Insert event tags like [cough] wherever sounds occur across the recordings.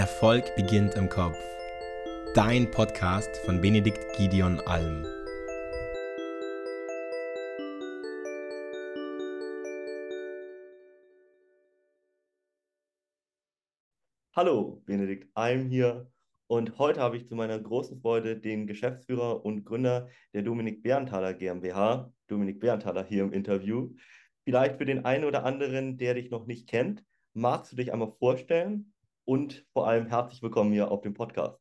Erfolg beginnt im Kopf. Dein Podcast von Benedikt Gideon Alm. Hallo, Benedikt Alm hier. Und heute habe ich zu meiner großen Freude den Geschäftsführer und Gründer der Dominik Bärenthaler GmbH, Dominik Bärenthaler, hier im Interview. Vielleicht für den einen oder anderen, der dich noch nicht kennt, magst du dich einmal vorstellen und vor allem herzlich willkommen hier auf dem Podcast.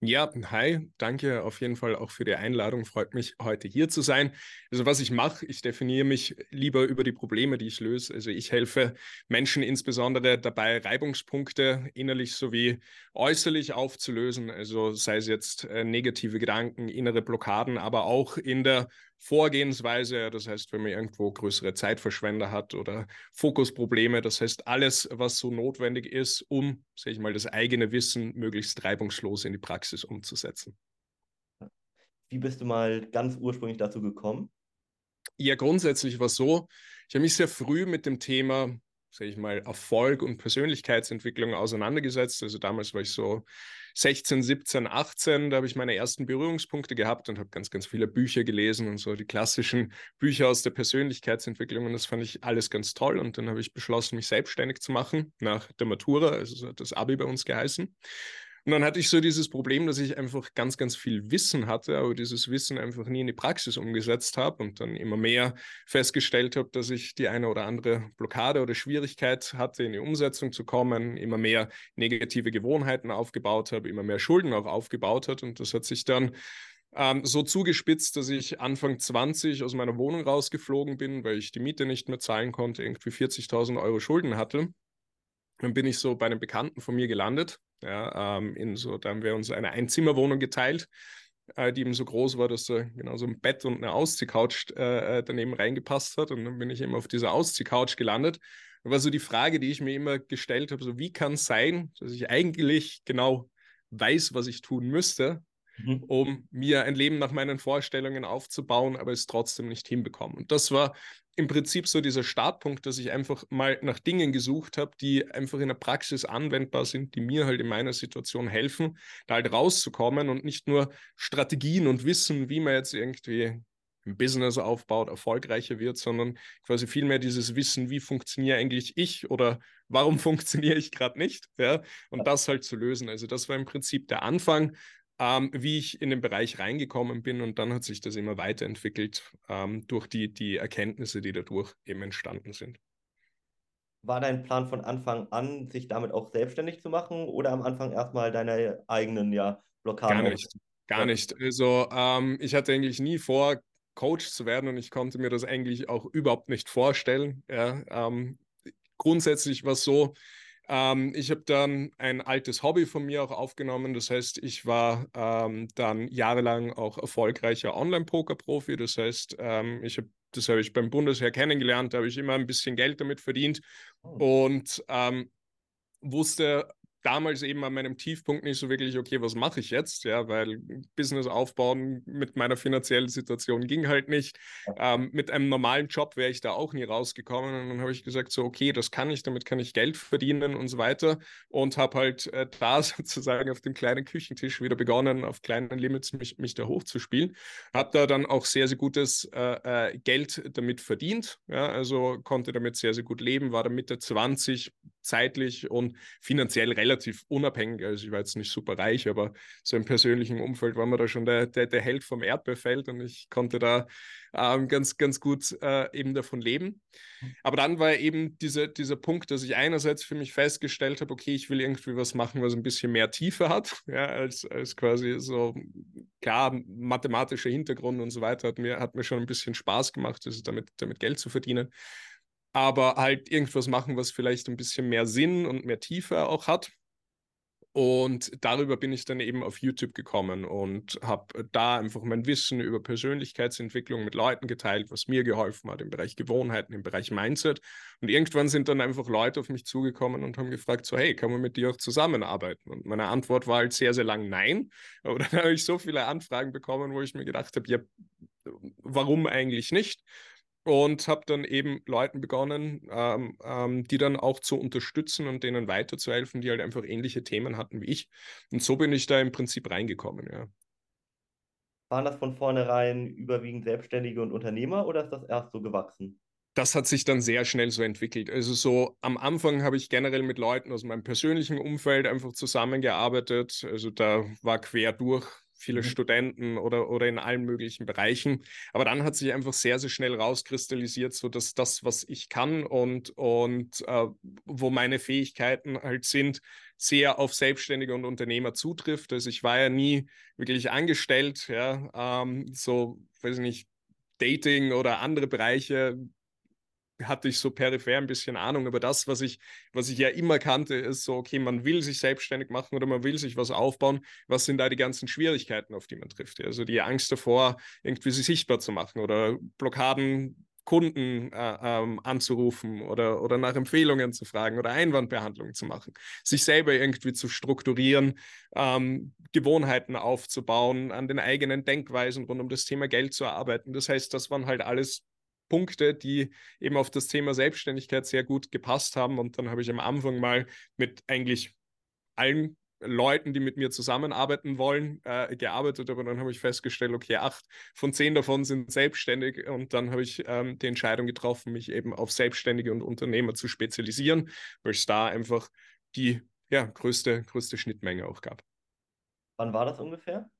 Ja, hi, danke auf jeden Fall auch für die Einladung. Freut mich, heute hier zu sein. Also was ich mache, ich definiere mich lieber über die Probleme, die ich löse. Also ich helfe Menschen insbesondere dabei, Reibungspunkte innerlich sowie äußerlich aufzulösen. Also sei es jetzt äh, negative Gedanken, innere Blockaden, aber auch in der Vorgehensweise, das heißt, wenn man irgendwo größere Zeitverschwender hat oder Fokusprobleme, das heißt, alles, was so notwendig ist, um, sage ich mal, das eigene Wissen möglichst reibungslos in die Praxis umzusetzen. Wie bist du mal ganz ursprünglich dazu gekommen? Ja, grundsätzlich war es so, ich habe mich sehr früh mit dem Thema, sage ich mal, Erfolg und Persönlichkeitsentwicklung auseinandergesetzt. Also damals war ich so 16, 17, 18, da habe ich meine ersten Berührungspunkte gehabt und habe ganz, ganz viele Bücher gelesen und so die klassischen Bücher aus der Persönlichkeitsentwicklung und das fand ich alles ganz toll und dann habe ich beschlossen, mich selbstständig zu machen nach der Matura, also so hat das Abi bei uns geheißen. Und dann hatte ich so dieses Problem, dass ich einfach ganz, ganz viel Wissen hatte, aber dieses Wissen einfach nie in die Praxis umgesetzt habe und dann immer mehr festgestellt habe, dass ich die eine oder andere Blockade oder Schwierigkeit hatte, in die Umsetzung zu kommen, immer mehr negative Gewohnheiten aufgebaut habe, immer mehr Schulden auch aufgebaut hat. Und das hat sich dann ähm, so zugespitzt, dass ich Anfang 20 aus meiner Wohnung rausgeflogen bin, weil ich die Miete nicht mehr zahlen konnte, irgendwie 40.000 Euro Schulden hatte. Dann bin ich so bei einem Bekannten von mir gelandet. Ja, ähm, in so, da haben wir uns eine Einzimmerwohnung geteilt, äh, die eben so groß war, dass da genau so ein Bett und eine Ausziehcouch äh, äh, daneben reingepasst hat. Und dann bin ich eben auf dieser Ausziehcouch gelandet. Das war so die Frage, die ich mir immer gestellt habe: so, wie kann es sein, dass ich eigentlich genau weiß, was ich tun müsste, mhm. um mir ein Leben nach meinen Vorstellungen aufzubauen, aber es trotzdem nicht hinbekommen. Und das war im Prinzip so dieser Startpunkt, dass ich einfach mal nach Dingen gesucht habe, die einfach in der Praxis anwendbar sind, die mir halt in meiner Situation helfen, da halt rauszukommen und nicht nur Strategien und Wissen, wie man jetzt irgendwie ein Business aufbaut, erfolgreicher wird, sondern quasi vielmehr dieses Wissen, wie funktioniere eigentlich ich oder warum [laughs] funktioniere ich gerade nicht, ja, und das halt zu lösen. Also das war im Prinzip der Anfang ähm, wie ich in den Bereich reingekommen bin und dann hat sich das immer weiterentwickelt ähm, durch die, die Erkenntnisse, die dadurch eben entstanden sind. War dein Plan von Anfang an, sich damit auch selbstständig zu machen oder am Anfang erstmal deine eigenen ja, Blockaden? Gar nicht, gar nicht. Also ähm, ich hatte eigentlich nie vor, Coach zu werden und ich konnte mir das eigentlich auch überhaupt nicht vorstellen. Ja, ähm, grundsätzlich war es so, ähm, ich habe dann ein altes Hobby von mir auch aufgenommen. Das heißt, ich war ähm, dann jahrelang auch erfolgreicher Online-Poker-Profi. Das heißt, ähm, ich habe das habe ich beim Bundesheer kennengelernt, da habe ich immer ein bisschen Geld damit verdient oh. und ähm, wusste damals eben an meinem Tiefpunkt nicht so wirklich, okay, was mache ich jetzt? Ja, weil Business aufbauen mit meiner finanziellen Situation ging halt nicht. Ähm, mit einem normalen Job wäre ich da auch nie rausgekommen. Und dann habe ich gesagt, so, okay, das kann ich, damit kann ich Geld verdienen und so weiter. Und habe halt äh, [laughs] da sozusagen auf dem kleinen Küchentisch wieder begonnen, auf kleinen Limits mich, mich da hochzuspielen. Habe da dann auch sehr, sehr gutes äh, äh, Geld damit verdient. Ja, also konnte damit sehr, sehr gut leben, war da Mitte 20, zeitlich und finanziell relativ unabhängig. Also ich war jetzt nicht super reich, aber so im persönlichen Umfeld war man da schon der, der, der Held vom Erdbeerfeld und ich konnte da ähm, ganz, ganz gut äh, eben davon leben. Aber dann war eben diese, dieser Punkt, dass ich einerseits für mich festgestellt habe, okay, ich will irgendwie was machen, was ein bisschen mehr Tiefe hat, [laughs] ja, als, als quasi so, klar, mathematischer Hintergrund und so weiter hat mir, hat mir schon ein bisschen Spaß gemacht, also damit, damit Geld zu verdienen aber halt irgendwas machen, was vielleicht ein bisschen mehr Sinn und mehr Tiefe auch hat. Und darüber bin ich dann eben auf YouTube gekommen und habe da einfach mein Wissen über Persönlichkeitsentwicklung mit Leuten geteilt, was mir geholfen hat im Bereich Gewohnheiten, im Bereich Mindset. Und irgendwann sind dann einfach Leute auf mich zugekommen und haben gefragt, so hey, kann man mit dir auch zusammenarbeiten? Und meine Antwort war halt sehr, sehr lang nein. [laughs] Aber dann habe ich so viele Anfragen bekommen, wo ich mir gedacht habe, ja, warum eigentlich nicht? Und habe dann eben Leuten begonnen, ähm, ähm, die dann auch zu unterstützen und denen weiterzuhelfen, die halt einfach ähnliche Themen hatten wie ich. Und so bin ich da im Prinzip reingekommen, ja. Waren das von vornherein überwiegend Selbstständige und Unternehmer oder ist das erst so gewachsen? das hat sich dann sehr schnell so entwickelt. Also so am Anfang habe ich generell mit Leuten aus meinem persönlichen Umfeld einfach zusammengearbeitet. Also da war quer durch viele mhm. Studenten oder, oder in allen möglichen Bereichen. Aber dann hat sich einfach sehr, sehr schnell rauskristallisiert, so dass das, was ich kann und, und äh, wo meine Fähigkeiten halt sind, sehr auf Selbstständige und Unternehmer zutrifft. Also ich war ja nie wirklich angestellt, ja, ähm, so, weiß ich nicht, Dating oder andere Bereiche hatte ich so peripher ein bisschen Ahnung, aber das, was ich, was ich ja immer kannte, ist so, okay, man will sich selbstständig machen oder man will sich was aufbauen. Was sind da die ganzen Schwierigkeiten, auf die man trifft? Also die Angst davor, irgendwie sie sichtbar zu machen oder Blockaden, Kunden äh, ähm, anzurufen oder, oder nach Empfehlungen zu fragen oder Einwandbehandlungen zu machen, sich selber irgendwie zu strukturieren, ähm, Gewohnheiten aufzubauen, an den eigenen Denkweisen rund um das Thema Geld zu arbeiten. Das heißt, das waren halt alles Punkte, die eben auf das Thema Selbstständigkeit sehr gut gepasst haben. Und dann habe ich am Anfang mal mit eigentlich allen Leuten, die mit mir zusammenarbeiten wollen, äh, gearbeitet, aber dann habe ich festgestellt, okay, acht von zehn davon sind selbstständig und dann habe ich ähm, die Entscheidung getroffen, mich eben auf Selbstständige und Unternehmer zu spezialisieren, weil es da einfach die ja, größte, größte Schnittmenge auch gab. Wann war das ungefähr?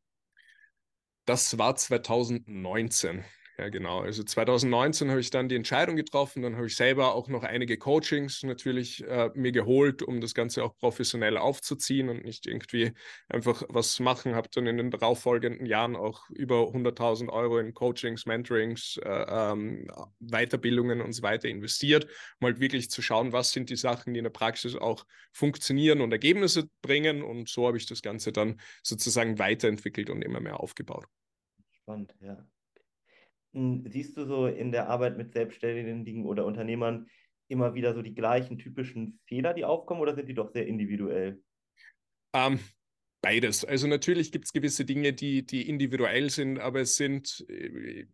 Das war 2019. Ja, genau. Also 2019 habe ich dann die Entscheidung getroffen. Dann habe ich selber auch noch einige Coachings natürlich äh, mir geholt, um das Ganze auch professionell aufzuziehen und nicht irgendwie einfach was machen. Habe dann in den darauffolgenden Jahren auch über 100.000 Euro in Coachings, Mentorings, äh, ähm, Weiterbildungen und so weiter investiert, um halt wirklich zu schauen, was sind die Sachen, die in der Praxis auch funktionieren und Ergebnisse bringen. Und so habe ich das Ganze dann sozusagen weiterentwickelt und immer mehr aufgebaut. Spannend, ja. Siehst du so in der Arbeit mit Selbstständigen oder Unternehmern immer wieder so die gleichen typischen Fehler, die aufkommen, oder sind die doch sehr individuell? Ähm, beides. Also natürlich gibt es gewisse Dinge, die, die individuell sind, aber es sind äh,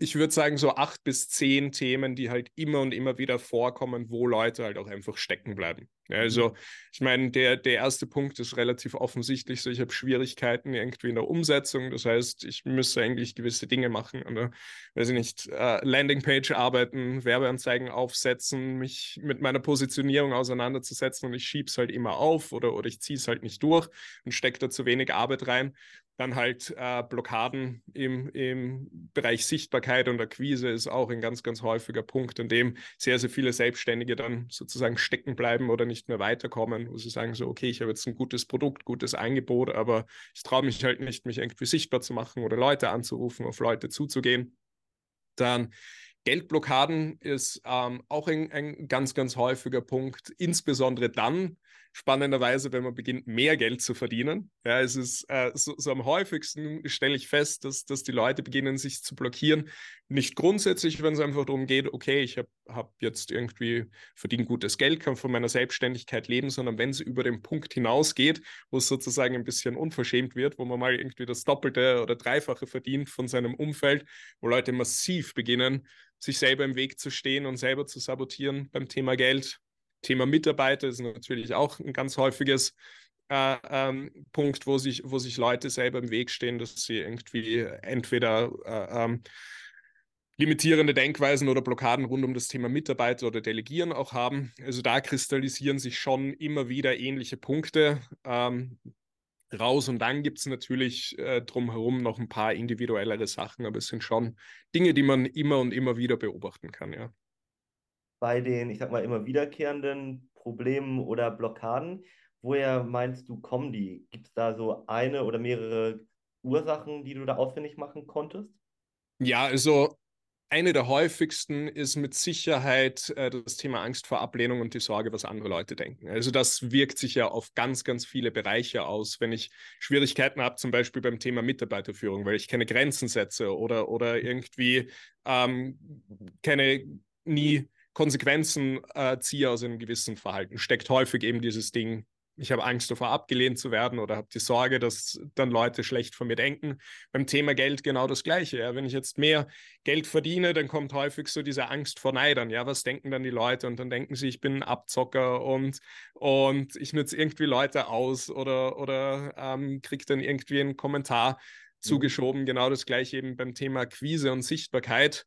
ich würde sagen, so acht bis zehn Themen, die halt immer und immer wieder vorkommen, wo Leute halt auch einfach stecken bleiben. Also, mhm. ich meine, der, der erste Punkt ist relativ offensichtlich so, ich habe Schwierigkeiten irgendwie in der Umsetzung. Das heißt, ich müsste eigentlich gewisse Dinge machen, oder, weiß ich nicht, äh, Landingpage arbeiten, Werbeanzeigen aufsetzen, mich mit meiner Positionierung auseinanderzusetzen und ich schiebe es halt immer auf oder, oder ich ziehe es halt nicht durch und stecke da zu wenig Arbeit rein. Dann halt äh, Blockaden im, im Bereich Sichtbarkeit und Akquise ist auch ein ganz, ganz häufiger Punkt, an dem sehr, sehr viele Selbstständige dann sozusagen stecken bleiben oder nicht mehr weiterkommen, wo sie sagen so, okay, ich habe jetzt ein gutes Produkt, gutes Angebot, aber ich traue mich halt nicht, mich irgendwie sichtbar zu machen oder Leute anzurufen, auf Leute zuzugehen. Dann Geldblockaden ist ähm, auch ein, ein ganz, ganz häufiger Punkt, insbesondere dann, spannenderweise, wenn man beginnt, mehr Geld zu verdienen. Ja, es ist äh, so, so, am häufigsten stelle ich fest, dass, dass die Leute beginnen, sich zu blockieren. Nicht grundsätzlich, wenn es einfach darum geht, okay, ich habe hab jetzt irgendwie verdient gutes Geld, kann von meiner Selbstständigkeit leben, sondern wenn es über den Punkt hinausgeht, wo es sozusagen ein bisschen unverschämt wird, wo man mal irgendwie das Doppelte oder Dreifache verdient von seinem Umfeld, wo Leute massiv beginnen, sich selber im Weg zu stehen und selber zu sabotieren beim Thema Geld, Thema Mitarbeiter ist natürlich auch ein ganz häufiges äh, ähm, Punkt, wo sich, wo sich Leute selber im Weg stehen, dass sie irgendwie entweder äh, ähm, limitierende Denkweisen oder Blockaden rund um das Thema Mitarbeiter oder Delegieren auch haben. Also da kristallisieren sich schon immer wieder ähnliche Punkte ähm, raus. Und dann gibt es natürlich äh, drumherum noch ein paar individuellere Sachen, aber es sind schon Dinge, die man immer und immer wieder beobachten kann, ja bei den, ich sag mal, immer wiederkehrenden Problemen oder Blockaden. Woher meinst du, kommen die? Gibt es da so eine oder mehrere Ursachen, die du da ausfindig machen konntest? Ja, also eine der häufigsten ist mit Sicherheit äh, das Thema Angst vor Ablehnung und die Sorge, was andere Leute denken. Also das wirkt sich ja auf ganz, ganz viele Bereiche aus. Wenn ich Schwierigkeiten habe, zum Beispiel beim Thema Mitarbeiterführung, weil ich keine Grenzen setze oder, oder irgendwie ähm, keine nie Konsequenzen äh, ziehe aus einem gewissen Verhalten, steckt häufig eben dieses Ding ich habe Angst davor, abgelehnt zu werden oder habe die Sorge, dass dann Leute schlecht von mir denken. Beim Thema Geld genau das Gleiche. Ja. Wenn ich jetzt mehr Geld verdiene, dann kommt häufig so diese Angst vor Neidern. Ja, was denken dann die Leute? Und dann denken sie, ich bin ein Abzocker und, und ich nütze irgendwie Leute aus oder, oder ähm, kriege dann irgendwie einen Kommentar mhm. zugeschoben. Genau das Gleiche eben beim Thema Akquise und Sichtbarkeit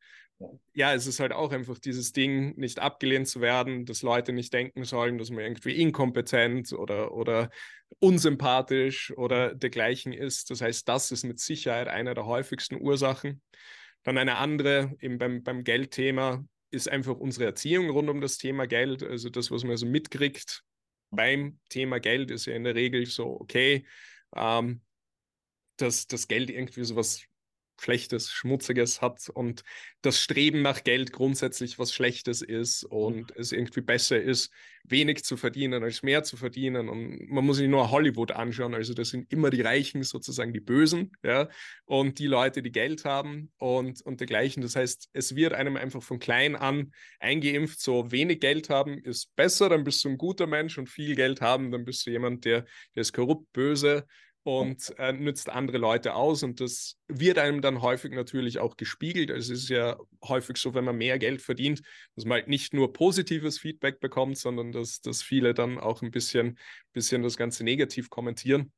ja, es ist halt auch einfach dieses Ding, nicht abgelehnt zu werden, dass Leute nicht denken sollen, dass man irgendwie inkompetent oder, oder unsympathisch oder dergleichen ist. Das heißt, das ist mit Sicherheit eine der häufigsten Ursachen. Dann eine andere, eben beim, beim Geldthema, ist einfach unsere Erziehung rund um das Thema Geld. Also das, was man so mitkriegt beim Thema Geld, ist ja in der Regel so, okay, ähm, dass das Geld irgendwie so was Schlechtes, Schmutziges hat und das Streben nach Geld grundsätzlich was Schlechtes ist und es irgendwie besser ist, wenig zu verdienen als mehr zu verdienen. Und man muss sich nur Hollywood anschauen. Also das sind immer die Reichen, sozusagen die Bösen, ja, und die Leute, die Geld haben und, und dergleichen. Das heißt, es wird einem einfach von klein an eingeimpft, so wenig Geld haben ist besser, dann bist du ein guter Mensch und viel Geld haben, dann bist du jemand, der, der ist korrupt, böse und äh, nützt andere Leute aus. Und das wird einem dann häufig natürlich auch gespiegelt. Also es ist ja häufig so, wenn man mehr Geld verdient, dass man halt nicht nur positives Feedback bekommt, sondern dass, dass viele dann auch ein bisschen, bisschen das Ganze negativ kommentieren.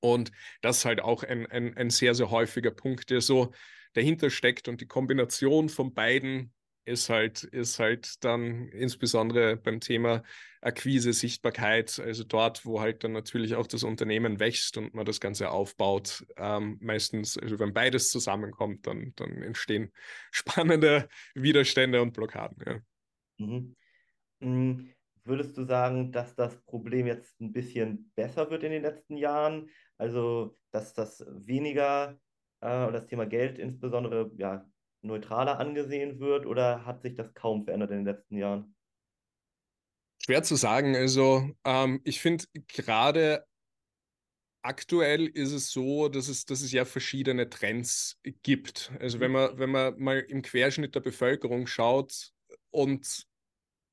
Und das ist halt auch ein, ein, ein sehr, sehr häufiger Punkt, der so dahinter steckt. Und die Kombination von beiden ist halt, ist halt dann insbesondere beim Thema Akquise, Sichtbarkeit, also dort, wo halt dann natürlich auch das Unternehmen wächst und man das Ganze aufbaut. Ähm, meistens, also wenn beides zusammenkommt, dann, dann entstehen [laughs] spannende Widerstände und Blockaden. Ja. Mhm. Mm, würdest du sagen, dass das Problem jetzt ein bisschen besser wird in den letzten Jahren? Also, dass das weniger äh, das Thema Geld insbesondere ja, neutraler angesehen wird oder hat sich das kaum verändert in den letzten Jahren? Schwer zu sagen. Also ähm, ich finde gerade aktuell ist es so, dass es, dass es ja verschiedene Trends gibt. Also wenn man, wenn man mal im Querschnitt der Bevölkerung schaut und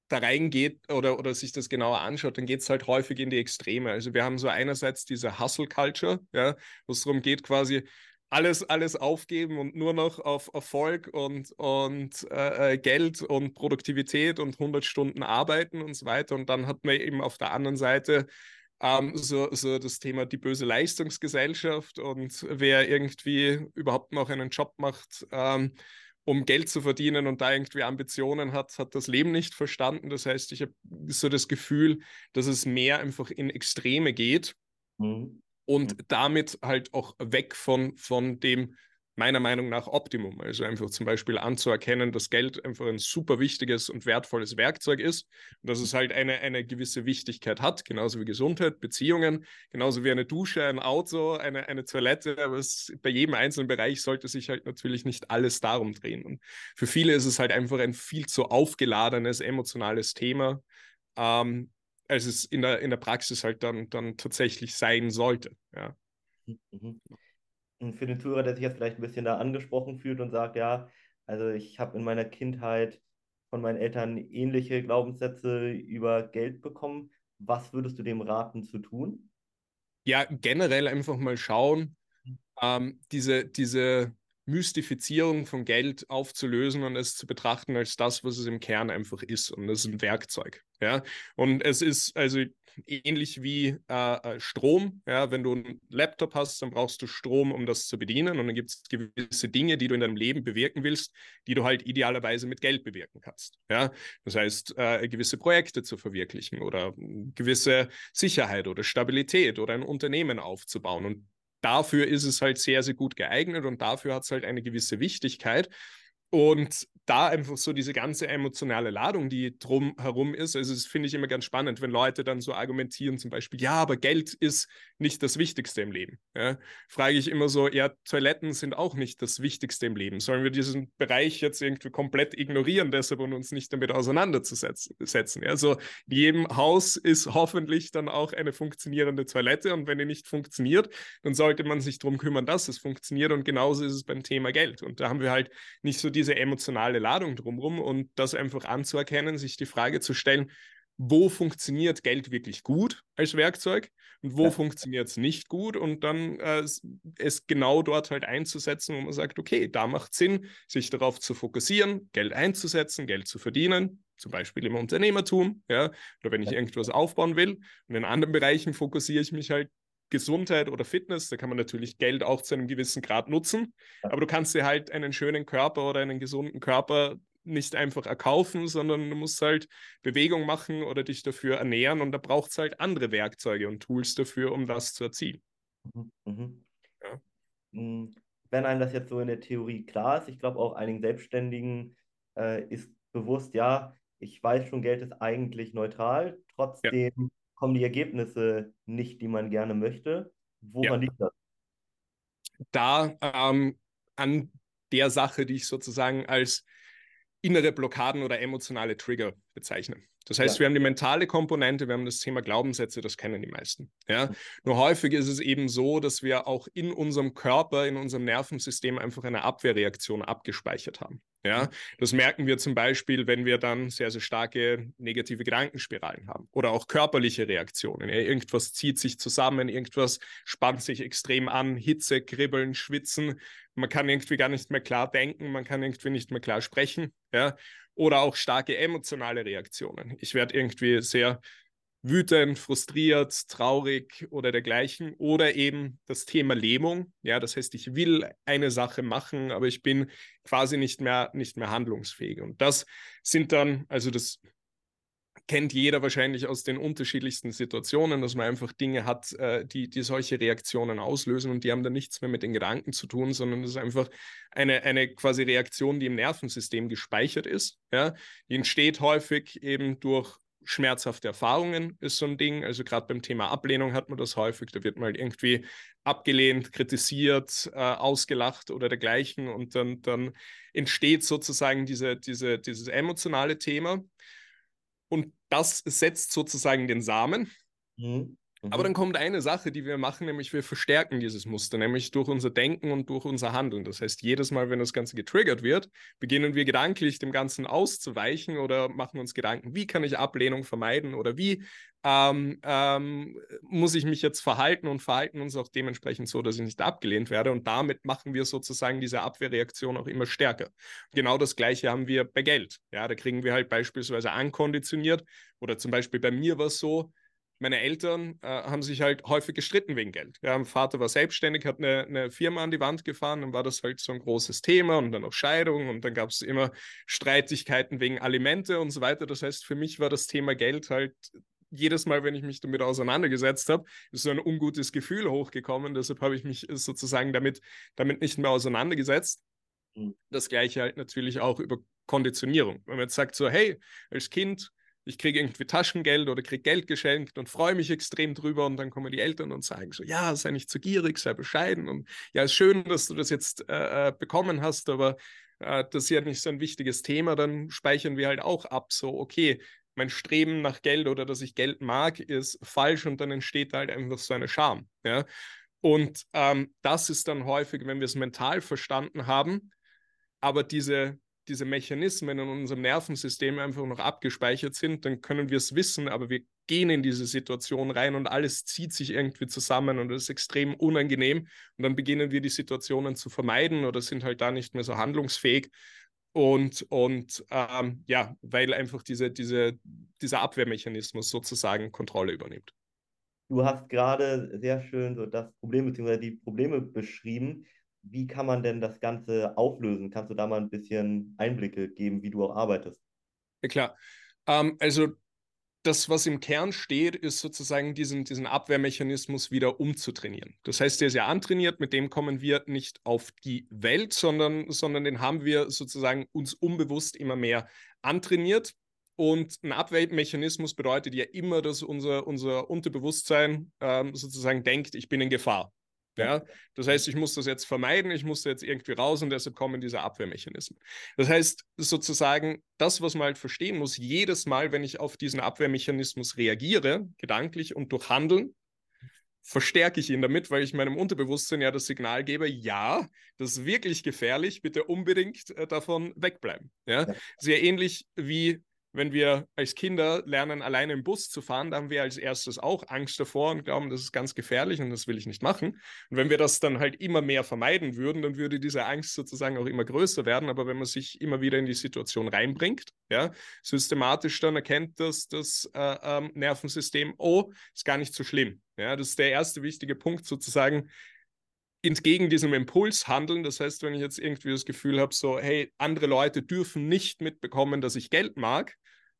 da reingeht oder, oder sich das genauer anschaut, dann geht es halt häufig in die Extreme. Also wir haben so einerseits diese Hustle Culture, ja, wo es darum geht, quasi alles, alles aufgeben und nur noch auf Erfolg und, und äh, äh Geld und Produktivität und 100 Stunden arbeiten und so weiter. Und dann hat man eben auf der anderen Seite ähm, so, so das Thema die böse Leistungsgesellschaft und wer irgendwie überhaupt noch einen Job macht, ähm, um Geld zu verdienen und da irgendwie Ambitionen hat, hat das Leben nicht verstanden. Das heißt, ich habe so das Gefühl, dass es mehr einfach in Extreme geht. Mhm und mhm. damit halt auch weg von, von dem meiner Meinung nach Optimum. Also einfach zum Beispiel anzuerkennen, dass Geld einfach ein super wichtiges und wertvolles Werkzeug ist und dass es halt eine, eine gewisse Wichtigkeit hat, genauso wie Gesundheit, Beziehungen, genauso wie eine Dusche, ein Auto, eine, eine Toilette. Aber es, bei jedem einzelnen Bereich sollte sich halt natürlich nicht alles darum drehen. Und für viele ist es halt einfach ein viel zu aufgeladenes, emotionales Thema. Ähm, als es in der, in der Praxis halt dann, dann tatsächlich sein sollte. Ja. Mhm. Und für den Zuhörer, der sich jetzt vielleicht ein bisschen da angesprochen fühlt und sagt, ja, also ich habe in meiner Kindheit von meinen Eltern ähnliche Glaubenssätze über Geld bekommen. Was würdest du dem raten zu tun? Ja, generell einfach mal schauen, mhm. ähm, diese, diese Mystifizierung von Geld aufzulösen und es zu betrachten als das, was es im Kern einfach ist. Und das ist ein Werkzeug. Ja, und es ist also ähnlich wie äh, äh, Strom. Ja, wenn du einen Laptop hast, dann brauchst du Strom, um das zu bedienen. Und dann gibt es gewisse Dinge, die du in deinem Leben bewirken willst, die du halt idealerweise mit Geld bewirken kannst. Ja, das heißt, äh, gewisse Projekte zu verwirklichen oder gewisse Sicherheit oder Stabilität oder ein Unternehmen aufzubauen. Und dafür ist es halt sehr, sehr gut geeignet und dafür hat es halt eine gewisse Wichtigkeit. Und da einfach so diese ganze emotionale Ladung, die drum herum ist. Also, das finde ich immer ganz spannend, wenn Leute dann so argumentieren, zum Beispiel, ja, aber Geld ist nicht das Wichtigste im Leben. Ja, frage ich immer so, ja, Toiletten sind auch nicht das Wichtigste im Leben. Sollen wir diesen Bereich jetzt irgendwie komplett ignorieren, deshalb und uns nicht damit auseinanderzusetzen? Also in jedem Haus ist hoffentlich dann auch eine funktionierende Toilette und wenn die nicht funktioniert, dann sollte man sich darum kümmern, dass es funktioniert und genauso ist es beim Thema Geld. Und da haben wir halt nicht so diese emotionale Ladung drumherum und das einfach anzuerkennen, sich die Frage zu stellen, wo funktioniert Geld wirklich gut als Werkzeug und wo Ja. funktioniert es nicht gut und dann äh, es- genau dort halt einzusetzen, wo man sagt, okay, da macht Sinn, sich darauf zu fokussieren, Geld einzusetzen, Geld zu verdienen, zum Beispiel im Unternehmertum, ja, oder wenn ich irgendwas aufbauen will. Und in anderen Bereichen fokussiere ich mich halt Gesundheit oder Fitness, da kann man natürlich Geld auch zu einem gewissen Grad nutzen, Ja. aber du kannst dir halt einen schönen Körper oder einen gesunden Körper nicht einfach erkaufen, sondern du musst halt Bewegung machen oder dich dafür ernähren und da braucht es halt andere Werkzeuge und Tools dafür, um das zu erzielen. Mhm. Mhm. Ja. Mm, Wenn einem das jetzt so in der Theorie klar ist, ich glaube auch einigen Selbstständigen äh, ist bewusst, ja, ich weiß schon, Geld ist eigentlich neutral, trotzdem kommen die Ergebnisse nicht, die man gerne möchte. Woran liegt das? Da ähm, an der Sache, die ich sozusagen als innere Blockaden oder emotionale Trigger bezeichne. Das heißt, Ja. wir haben die mentale Komponente, wir haben das Thema Glaubenssätze, das kennen die meisten. Ja? Nur häufig ist es eben so, dass wir auch in unserem Körper, in unserem Nervensystem einfach eine Abwehrreaktion abgespeichert haben. Ja? Das merken wir zum Beispiel, wenn wir dann sehr, sehr starke negative Gedankenspiralen haben oder auch körperliche Reaktionen. Ja? Irgendwas zieht sich zusammen, irgendwas spannt sich extrem an, Hitze, Kribbeln, Schwitzen. Man kann irgendwie gar nicht mehr klar denken, man kann irgendwie nicht mehr klar sprechen. Ja? Oder auch starke emotionale Reaktionen. Ich werde irgendwie sehr wütend, frustriert, traurig oder dergleichen. Oder eben das Thema Lähmung. Ja, das heißt, ich will eine Sache machen, aber ich bin quasi nicht mehr, nicht mehr handlungsfähig. Und das sind dann, also das kennt jeder wahrscheinlich aus den unterschiedlichsten Situationen, dass man einfach Dinge hat, äh, die, die solche Reaktionen auslösen und die haben dann nichts mehr mit den Gedanken zu tun, sondern das ist einfach eine, eine quasi Reaktion, die im Nervensystem gespeichert ist. Ja? Die entsteht häufig eben durch schmerzhafte Erfahrungen, ist so ein Ding. Also gerade beim Thema Ablehnung hat man das häufig, da wird man halt irgendwie abgelehnt, kritisiert, äh, ausgelacht oder dergleichen und dann, dann entsteht sozusagen diese, diese, dieses emotionale Thema. Und das setzt sozusagen den Samen. Mhm. Aber dann kommt eine Sache, die wir machen, nämlich wir verstärken dieses Muster, nämlich durch unser Denken und durch unser Handeln. Das heißt, jedes Mal, wenn das Ganze getriggert wird, beginnen wir gedanklich dem Ganzen auszuweichen oder machen uns Gedanken, wie kann ich Ablehnung vermeiden oder wie ähm, ähm, muss ich mich jetzt verhalten und verhalten uns auch dementsprechend so, dass ich nicht abgelehnt werde. Und damit machen wir sozusagen diese Abwehrreaktion auch immer stärker. Genau das Gleiche haben wir bei Geld. Ja, da kriegen wir halt beispielsweise ankonditioniert oder zum Beispiel bei mir war es so, meine Eltern äh, haben sich halt häufig gestritten wegen Geld. Ja, mein Vater war selbstständig, hat eine, eine, Firma an die Wand gefahren, dann war das halt so ein großes Thema und dann auch Scheidung und dann gab es immer Streitigkeiten wegen Alimente und so weiter. Das heißt, für mich war das Thema Geld halt jedes Mal, wenn ich mich damit auseinandergesetzt habe, ist so ein ungutes Gefühl hochgekommen. Deshalb habe ich mich sozusagen damit, damit nicht mehr auseinandergesetzt. Mhm. Das gleiche halt natürlich auch über Konditionierung. Wenn man jetzt sagt so, hey, als Kind ich kriege irgendwie Taschengeld oder kriege Geld geschenkt und freue mich extrem drüber. Und dann kommen die Eltern und sagen so, ja, sei nicht zu gierig, sei bescheiden. Und ja, ist schön, dass du das jetzt äh, bekommen hast, aber äh, das ist ja nicht so ein wichtiges Thema, dann speichern wir halt auch ab, so, okay, mein Streben nach Geld oder dass ich Geld mag, ist falsch. Und dann entsteht halt einfach so eine Scham, ja. Und ähm, das ist dann häufig, wenn wir es mental verstanden haben, aber diese diese Mechanismen in unserem Nervensystem einfach noch abgespeichert sind, dann können wir es wissen, aber wir gehen in diese Situation rein und alles zieht sich irgendwie zusammen und es ist extrem unangenehm und dann beginnen wir die Situationen zu vermeiden oder sind halt da nicht mehr so handlungsfähig und, und ähm, ja, weil einfach diese, diese, dieser Abwehrmechanismus sozusagen Kontrolle übernimmt. Du hast gerade sehr schön so das Problem bzw. die Probleme beschrieben wie kann man denn das Ganze auflösen? Kannst du da mal ein bisschen Einblicke geben, wie du auch arbeitest? Ja, klar. Ähm, also das, was im Kern steht, ist sozusagen diesen, diesen Abwehrmechanismus wieder umzutrainieren. Das heißt, der ist ja antrainiert, mit dem kommen wir nicht auf die Welt, sondern, sondern den haben wir sozusagen uns unbewusst immer mehr antrainiert. Und ein Abwehrmechanismus bedeutet ja immer, dass unser, unser Unterbewusstsein ähm, sozusagen denkt, ich bin in Gefahr. Ja, das heißt, ich muss das jetzt vermeiden, ich muss da jetzt irgendwie raus und deshalb kommen diese Abwehrmechanismen. Das heißt, sozusagen, das, was man halt verstehen muss, jedes Mal, wenn ich auf diesen Abwehrmechanismus reagiere, gedanklich und durch Handeln, verstärke ich ihn damit, weil ich meinem Unterbewusstsein ja das Signal gebe, ja, das ist wirklich gefährlich, bitte unbedingt äh, davon wegbleiben. Ja? Ja. Sehr ähnlich wie wenn wir als Kinder lernen, alleine im Bus zu fahren, da haben wir als erstes auch Angst davor und glauben, das ist ganz gefährlich und das will ich nicht machen. Und wenn wir das dann halt immer mehr vermeiden würden, dann würde diese Angst sozusagen auch immer größer werden. Aber wenn man sich immer wieder in die Situation reinbringt, ja, systematisch dann erkennt das, das äh, ähm, Nervensystem, oh, ist gar nicht so schlimm. Ja, das ist der erste wichtige Punkt sozusagen, entgegen diesem Impuls handeln. Das heißt, wenn ich jetzt irgendwie das Gefühl habe, so, hey, andere Leute dürfen nicht mitbekommen, dass ich Geld mag,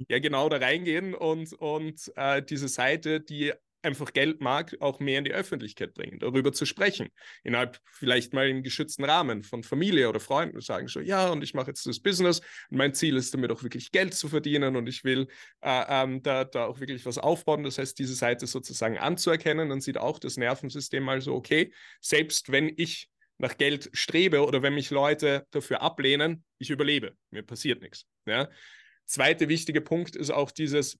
ja genau da reingehen und, und äh, diese Seite, die einfach Geld mag, auch mehr in die Öffentlichkeit bringen, darüber zu sprechen. Innerhalb vielleicht mal im geschützten Rahmen von Familie oder Freunden sagen so, ja, und ich mache jetzt das Business und mein Ziel ist damit auch wirklich Geld zu verdienen und ich will äh, ähm, da, da auch wirklich was aufbauen. Das heißt, diese Seite sozusagen anzuerkennen, dann sieht auch das Nervensystem mal so, okay, selbst wenn ich nach Geld strebe oder wenn mich Leute dafür ablehnen, ich überlebe, mir passiert nichts. Ja? Zweiter wichtiger Punkt ist auch dieses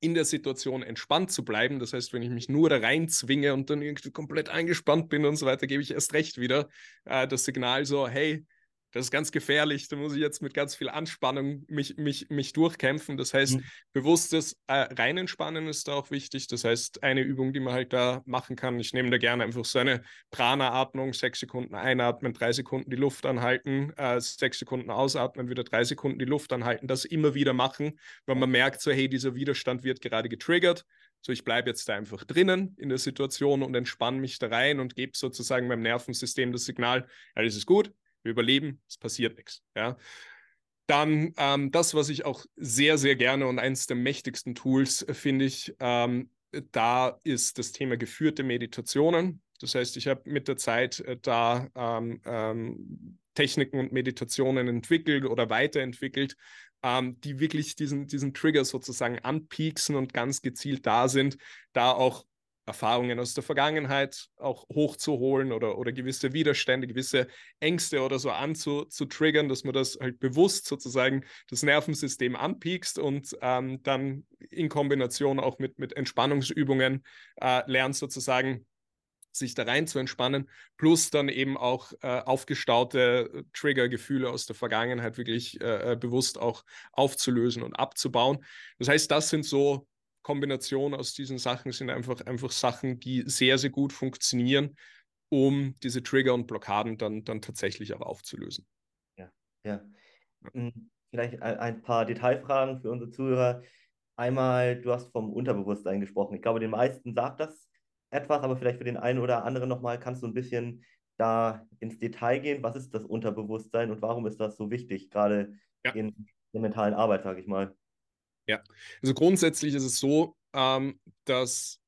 in der Situation entspannt zu bleiben. Das heißt, wenn ich mich nur da reinzwinge und dann irgendwie komplett eingespannt bin und so weiter, gebe ich erst recht wieder äh, das Signal so, hey, das ist ganz gefährlich, da muss ich jetzt mit ganz viel Anspannung mich, mich, mich durchkämpfen. Das heißt, mhm. bewusstes äh, Reinenspannen ist da auch wichtig. Das heißt, eine Übung, die man halt da machen kann, ich nehme da gerne einfach so eine Prana-Atmung, sechs Sekunden einatmen, drei Sekunden die Luft anhalten, äh, sechs Sekunden ausatmen, wieder drei Sekunden die Luft anhalten, das immer wieder machen, weil man merkt so, hey, dieser Widerstand wird gerade getriggert. So, ich bleibe jetzt da einfach drinnen in der Situation und entspanne mich da rein und gebe sozusagen meinem Nervensystem das Signal, das ist gut, wir überleben, es passiert nichts. Ja. Dann ähm, das, was ich auch sehr, sehr gerne und eines der mächtigsten Tools äh, finde ich, ähm, da ist das Thema geführte Meditationen. Das heißt, ich habe mit der Zeit äh, da ähm, ähm Techniken und Meditationen entwickelt oder weiterentwickelt, ähm, die wirklich diesen, diesen Trigger sozusagen anpieksen und ganz gezielt da sind, da auch Erfahrungen aus der Vergangenheit auch hochzuholen oder, oder gewisse Widerstände, gewisse Ängste oder so anzutriggern, dass man das halt bewusst sozusagen das Nervensystem anpiekst und ähm, dann in Kombination auch mit, mit Entspannungsübungen äh, lernt sozusagen sich da rein zu entspannen, plus dann eben auch äh, aufgestaute Triggergefühle aus der Vergangenheit wirklich äh, äh bewusst auch aufzulösen und abzubauen. Das heißt, das sind so Kombination aus diesen Sachen sind einfach, einfach Sachen, die sehr, sehr gut funktionieren, um diese Trigger und Blockaden dann, dann tatsächlich auch aufzulösen. Ja, ja. Hm, vielleicht ein paar Detailfragen für unsere Zuhörer. Einmal, du hast vom Unterbewusstsein gesprochen. Ich glaube, den meisten sagt das etwas, aber vielleicht für den einen oder anderen nochmal kannst du ein bisschen da ins Detail gehen. Was ist das Unterbewusstsein und warum ist das so wichtig, gerade ja. in der mentalen Arbeit, sage ich mal? Ja, also grundsätzlich ist es so, ähm, dass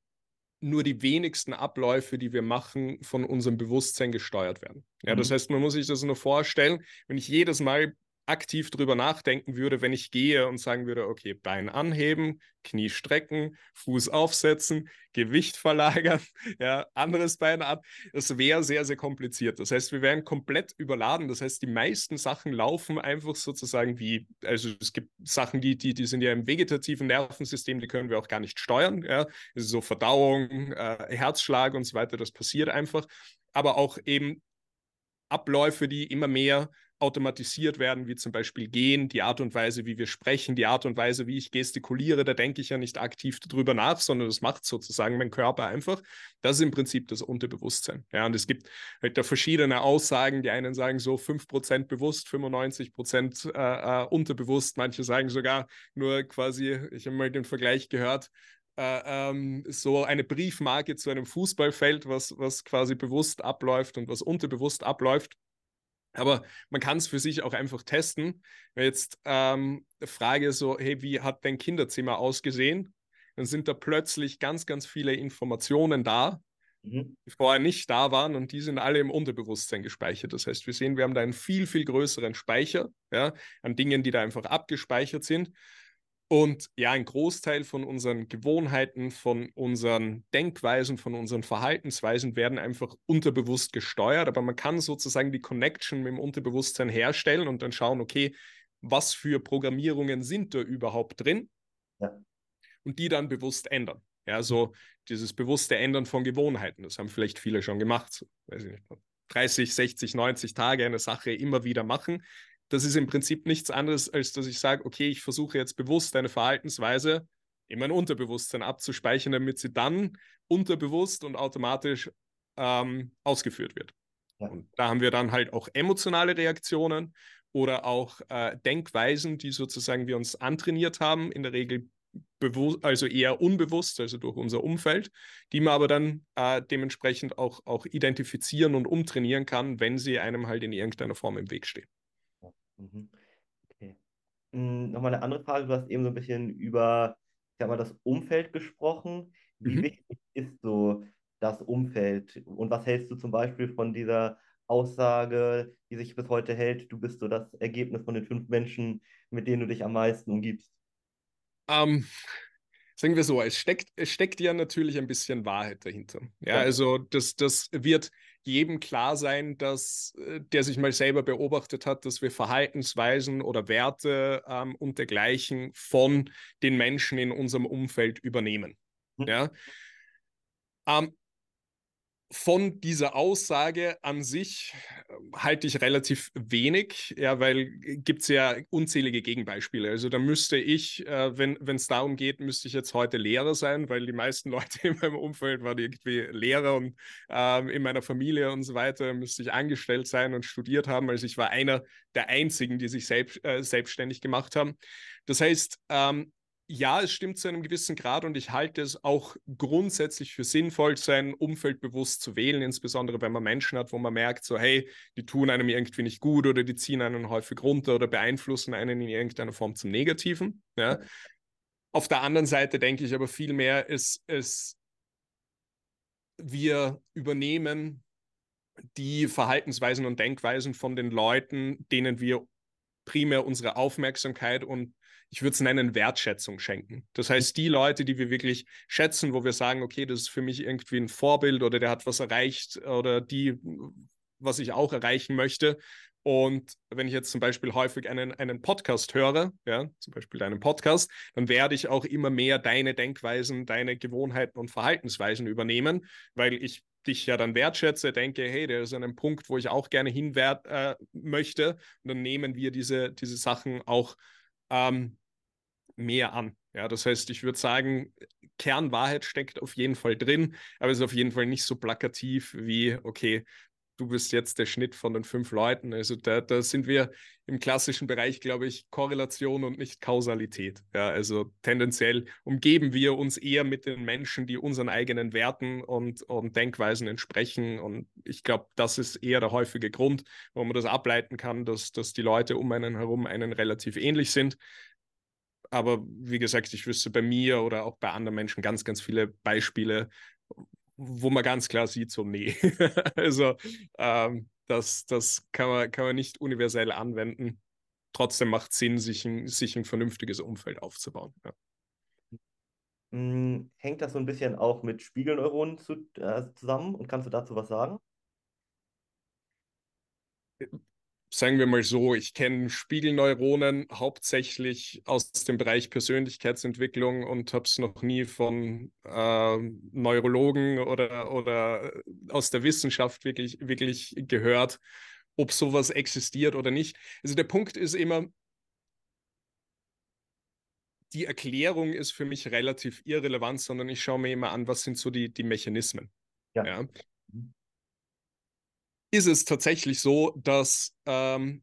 nur die wenigsten Abläufe, die wir machen, von unserem Bewusstsein gesteuert werden. Ja, mhm. das heißt, man muss sich das nur vorstellen, wenn ich jedes Mal aktiv drüber nachdenken würde, wenn ich gehe und sagen würde, okay, Bein anheben, Knie strecken, Fuß aufsetzen, Gewicht verlagern, [laughs] ja, anderes Bein ab. Das wäre sehr, sehr kompliziert. Das heißt, wir wären komplett überladen. Das heißt, die meisten Sachen laufen einfach sozusagen wie, also es gibt Sachen, die, die, die sind ja im vegetativen Nervensystem, die können wir auch gar nicht steuern. Ja. So Verdauung, äh, Herzschlag und so weiter, das passiert einfach. Aber auch eben Abläufe, die immer mehr automatisiert werden, wie zum Beispiel gehen, die Art und Weise, wie wir sprechen, die Art und Weise, wie ich gestikuliere, da denke ich ja nicht aktiv drüber nach, sondern das macht sozusagen mein Körper einfach. Das ist im Prinzip das Unterbewusstsein. Ja, und es gibt halt da verschiedene Aussagen. Die einen sagen so 5% bewusst, 95% äh, äh, unterbewusst. Manche sagen sogar nur quasi, ich habe mal den Vergleich gehört, äh, ähm, so eine Briefmarke zu einem Fußballfeld, was, was quasi bewusst abläuft und was unterbewusst abläuft. Aber man kann es für sich auch einfach testen. Jetzt ähm, Frage so, hey, wie hat dein Kinderzimmer ausgesehen? Dann sind da plötzlich ganz, ganz viele Informationen da, mhm. die vorher nicht da waren und die sind alle im Unterbewusstsein gespeichert. Das heißt, wir sehen, wir haben da einen viel, viel größeren Speicher ja, an Dingen, die da einfach abgespeichert sind. Und ja, ein Großteil von unseren Gewohnheiten, von unseren Denkweisen, von unseren Verhaltensweisen werden einfach unterbewusst gesteuert. Aber man kann sozusagen die Connection mit dem Unterbewusstsein herstellen und dann schauen, okay, was für Programmierungen sind da überhaupt drin? Ja. Und die dann bewusst ändern. Ja, so dieses bewusste Ändern von Gewohnheiten, das haben vielleicht viele schon gemacht. So, weiß ich nicht, 30, 60, 90 Tage eine Sache immer wieder machen das ist im Prinzip nichts anderes, als dass ich sage, okay, ich versuche jetzt bewusst eine Verhaltensweise in mein Unterbewusstsein abzuspeichern, damit sie dann unterbewusst und automatisch ähm, ausgeführt wird. Ja. Und da haben wir dann halt auch emotionale Reaktionen oder auch äh, Denkweisen, die sozusagen wir uns antrainiert haben, in der Regel also eher unbewusst, also durch unser Umfeld, die man aber dann äh, dementsprechend auch, auch identifizieren und umtrainieren kann, wenn sie einem halt in irgendeiner Form im Weg stehen. Mhm. Okay. Hm, Nochmal eine andere Frage. Du hast eben so ein bisschen über ich sag mal, das Umfeld gesprochen. Wie mhm. wichtig ist so das Umfeld? Und was hältst du zum Beispiel von dieser Aussage, die sich bis heute hält, du bist so das Ergebnis von den fünf Menschen, mit denen du dich am meisten umgibst? Ähm, sagen wir so, es steckt, es steckt ja natürlich ein bisschen Wahrheit dahinter. Ja, ja. also das, das wird jedem klar sein, dass äh, der sich mal selber beobachtet hat, dass wir Verhaltensweisen oder Werte ähm, und dergleichen von den Menschen in unserem Umfeld übernehmen. Mhm. Ja. Ähm, von dieser Aussage an sich äh, halte ich relativ wenig, ja, weil äh, gibt es ja unzählige Gegenbeispiele. Also da müsste ich, äh, wenn es darum geht, müsste ich jetzt heute Lehrer sein, weil die meisten [laughs] Leute in meinem Umfeld waren irgendwie Lehrer und ähm, in meiner Familie und so weiter müsste ich angestellt sein und studiert haben. Also ich war einer der einzigen, die sich selbst, äh, selbstständig gemacht haben. Das heißt, ähm, ja, es stimmt zu einem gewissen Grad und ich halte es auch grundsätzlich für sinnvoll, sein Umfeld bewusst zu wählen, insbesondere wenn man Menschen hat, wo man merkt, so hey, die tun einem irgendwie nicht gut oder die ziehen einen häufig runter oder beeinflussen einen in irgendeiner Form zum Negativen. Ja. Auf der anderen Seite denke ich aber vielmehr, ist es, wir übernehmen die Verhaltensweisen und Denkweisen von den Leuten, denen wir primär unsere Aufmerksamkeit und ich würde es nennen, Wertschätzung schenken. Das heißt, die Leute, die wir wirklich schätzen, wo wir sagen, okay, das ist für mich irgendwie ein Vorbild oder der hat was erreicht oder die, was ich auch erreichen möchte. Und wenn ich jetzt zum Beispiel häufig einen, einen Podcast höre, ja, zum Beispiel deinen Podcast, dann werde ich auch immer mehr deine Denkweisen, deine Gewohnheiten und Verhaltensweisen übernehmen, weil ich dich ja dann wertschätze, denke, hey, der ist an einem Punkt, wo ich auch gerne hin äh, möchte. Und dann nehmen wir diese, diese Sachen auch ähm, mehr an. Ja, das heißt, ich würde sagen, Kernwahrheit steckt auf jeden Fall drin, aber es ist auf jeden Fall nicht so plakativ wie, okay, du bist jetzt der Schnitt von den fünf Leuten. Also da, da sind wir im klassischen Bereich, glaube ich, Korrelation und nicht Kausalität. Ja, also tendenziell umgeben wir uns eher mit den Menschen, die unseren eigenen Werten und, und Denkweisen entsprechen. Und ich glaube, das ist eher der häufige Grund, wo man das ableiten kann, dass, dass die Leute um einen herum einen relativ ähnlich sind. Aber wie gesagt, ich wüsste bei mir oder auch bei anderen Menschen ganz, ganz viele Beispiele, wo man ganz klar sieht, so nee. [laughs] also ähm, das, das kann, man, kann man nicht universell anwenden. Trotzdem macht es Sinn, sich ein, sich ein vernünftiges Umfeld aufzubauen. Ja. Hm, hängt das so ein bisschen auch mit Spiegelneuronen zu, äh, zusammen und kannst du dazu was sagen? Sagen wir mal so, ich kenne Spiegelneuronen hauptsächlich aus dem Bereich Persönlichkeitsentwicklung und habe es noch nie von äh, Neurologen oder, oder aus der Wissenschaft wirklich, wirklich gehört, ob sowas existiert oder nicht. Also der Punkt ist immer, die Erklärung ist für mich relativ irrelevant, sondern ich schaue mir immer an, was sind so die, die Mechanismen. Ja. ja. Ist es tatsächlich so, dass ähm,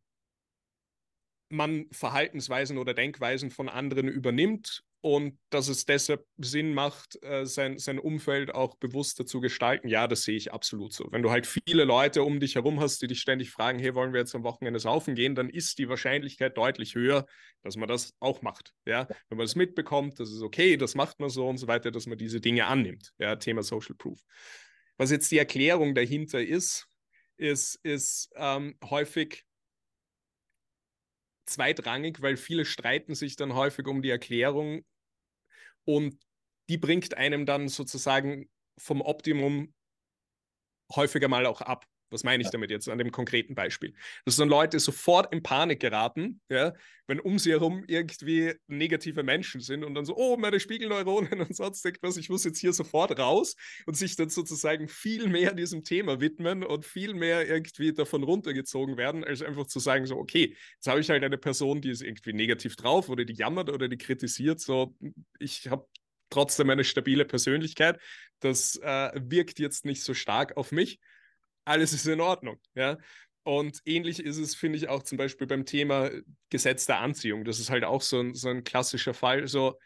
man Verhaltensweisen oder Denkweisen von anderen übernimmt und dass es deshalb Sinn macht, äh, sein, sein Umfeld auch bewusster zu gestalten. Ja, das sehe ich absolut so. Wenn du halt viele Leute um dich herum hast, die dich ständig fragen, hey, wollen wir jetzt am Wochenende saufen gehen, dann ist die Wahrscheinlichkeit deutlich höher, dass man das auch macht. Ja, wenn man es mitbekommt, das ist okay, das macht man so und so weiter, dass man diese Dinge annimmt. Ja, Thema Social Proof. Was jetzt die Erklärung dahinter ist, ist, ist ähm, häufig zweitrangig, weil viele streiten sich dann häufig um die Erklärung und die bringt einem dann sozusagen vom Optimum häufiger mal auch ab. Was meine ich damit jetzt an dem konkreten Beispiel? Dass dann Leute sofort in Panik geraten, ja, wenn um sie herum irgendwie negative Menschen sind und dann so, oh, meine Spiegelneuronen [laughs] und sonst irgendwas, ich muss jetzt hier sofort raus und sich dann sozusagen viel mehr diesem Thema widmen und viel mehr irgendwie davon runtergezogen werden, als einfach zu sagen, so, okay, jetzt habe ich halt eine Person, die ist irgendwie negativ drauf oder die jammert oder die kritisiert, so, ich habe trotzdem eine stabile Persönlichkeit, das äh, wirkt jetzt nicht so stark auf mich alles ist in Ordnung. Ja? Und ähnlich ist es, finde ich, auch zum Beispiel beim Thema Gesetz der Anziehung. Das ist halt auch so ein, so ein klassischer Fall. So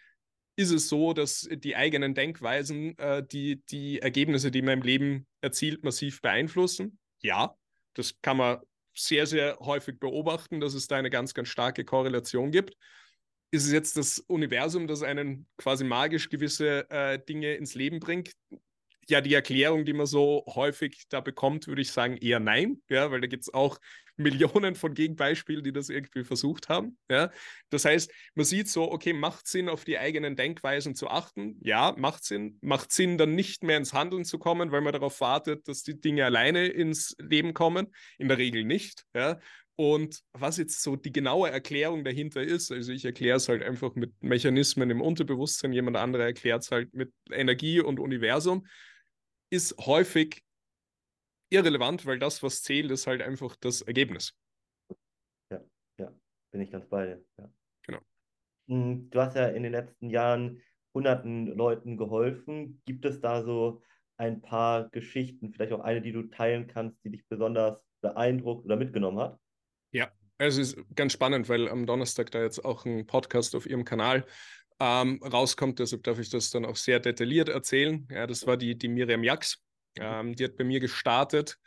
ist es so, dass die eigenen Denkweisen äh, die, die Ergebnisse, die man im Leben erzielt, massiv beeinflussen? Ja, das kann man sehr, sehr häufig beobachten, dass es da eine ganz, ganz starke Korrelation gibt. Ist es jetzt das Universum, das einen quasi magisch gewisse äh, Dinge ins Leben bringt? Ja die Erklärung, die man so häufig da bekommt, würde ich sagen, eher nein, ja, weil da gibt es auch [laughs] Millionen von Gegenbeispielen, die das irgendwie versucht haben. Ja. Das heißt, man sieht so, okay, macht Sinn, auf die eigenen Denkweisen zu achten? Ja, macht Sinn. Macht Sinn, dann nicht mehr ins Handeln zu kommen, weil man darauf wartet, dass die Dinge alleine ins Leben kommen? In der Regel nicht. Ja. Und was jetzt so die genaue Erklärung dahinter ist, also ich erkläre es halt einfach mit Mechanismen im Unterbewusstsein, jemand anderer erklärt es halt mit Energie und Universum ist häufig irrelevant, weil das, was zählt, ist halt einfach das Ergebnis. Ja, ja, bin ich ganz bei dir. Ja. Genau. Hm, du hast ja in den letzten Jahren hunderten Leuten geholfen. Gibt es da so ein paar Geschichten, vielleicht auch eine, die du teilen kannst, die dich besonders beeindruckt oder mitgenommen hat? Ja, also es ist ganz spannend, weil am Donnerstag da jetzt auch ein Podcast auf ihrem Kanal ähm, rauskommt. Deshalb darf ich das dann auch sehr detailliert erzählen. Ja, das war die, die Miriam Jax. Mhm. Ähm, die hat bei mir gestartet,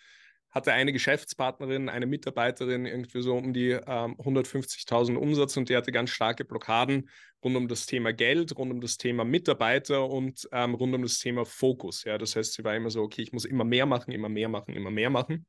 hatte eine Geschäftspartnerin, eine Mitarbeiterin, irgendwie so um die ähm, 150.000 Umsatz und die hatte ganz starke Blockaden rund um das Thema Geld, rund um das Thema Mitarbeiter und ähm, rund um das Thema Fokus. Ja, das heißt, sie war immer so, okay, ich muss immer mehr machen, immer mehr machen, immer mehr machen.